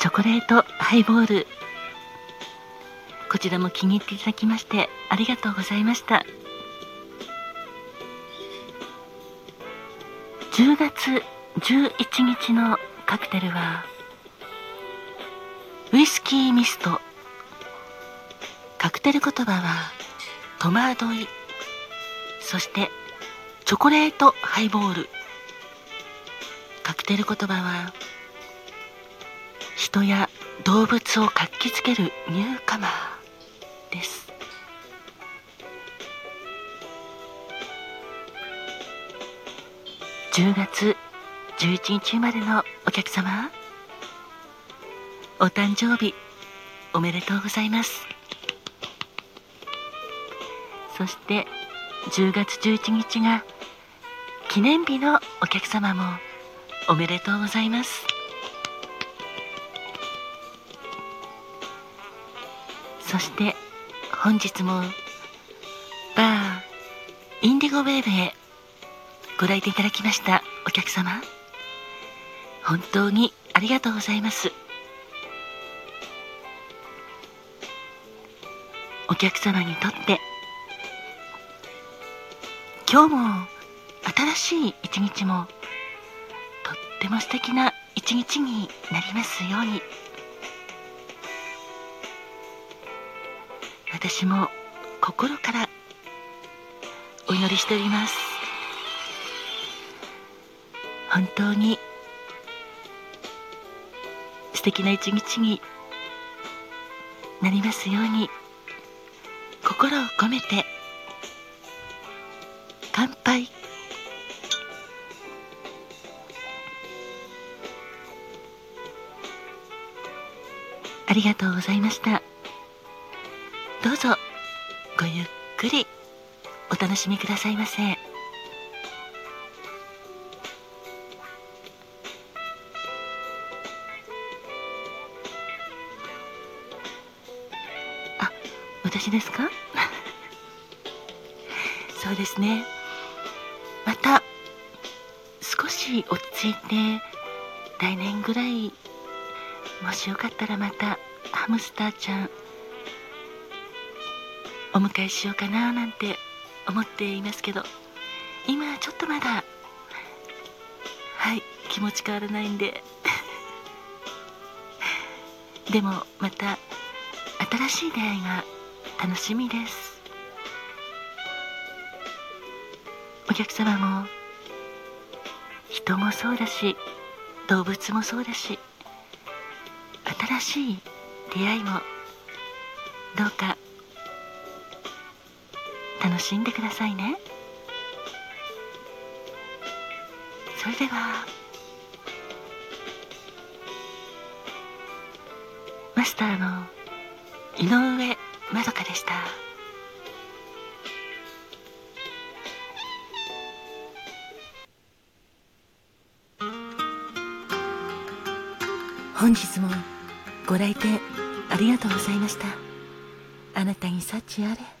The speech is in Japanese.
チョコレートハイボール。こちらも気に入っていただきましてありがとうございました。10月11日のカクテルはウイスキーミスト。カクテル言葉は戸惑い。そしてチョコレートハイボール。カクテル言葉は人や動物を活気づけるニューカマーです。10月11日生まれのお客様お誕生日おめでとうございます。そして10月11日が記念日のお客様もおめでとうございます。そして本日もバーインディゴウェーブへご来店いただきましたお客様。本当にありがとうございます。お客様にとって今日も新しい一日もとっても素敵な一日になりますように。私も心からお祈りしております。本当に素敵な一日になりますように心を込めて乾杯。ありがとうございました。ゆっくりお楽しみくださいませ。あ私ですか？そうですね。また少し落ち着いて来年ぐらいもしよかったらまたハムスターちゃんお迎えしようかななんて思っていますけど今ちょっとまだはい気持ち変わらないんで。でもまた新しい出会いが楽しみです。お客様も人もそうだし動物もそうだし新しい出会いもどうか楽しんでくださいね。それではマスターの井上まどかでした。本日もご来店ありがとうございました。あなたに幸あれ。